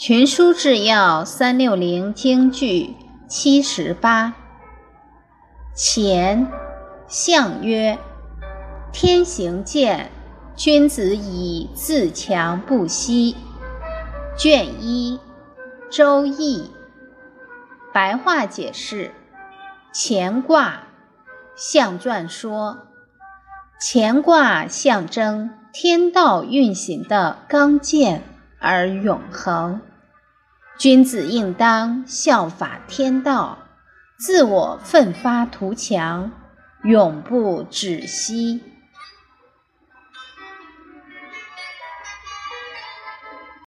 群书治要三六零京剧七十八。前相曰：天行健，君子以自强不息。卷一《周易》白话解释：乾卦象传说，乾卦象征天道运行的刚健而永恒。君子应当效法天道，自我奋发图强，永不止息。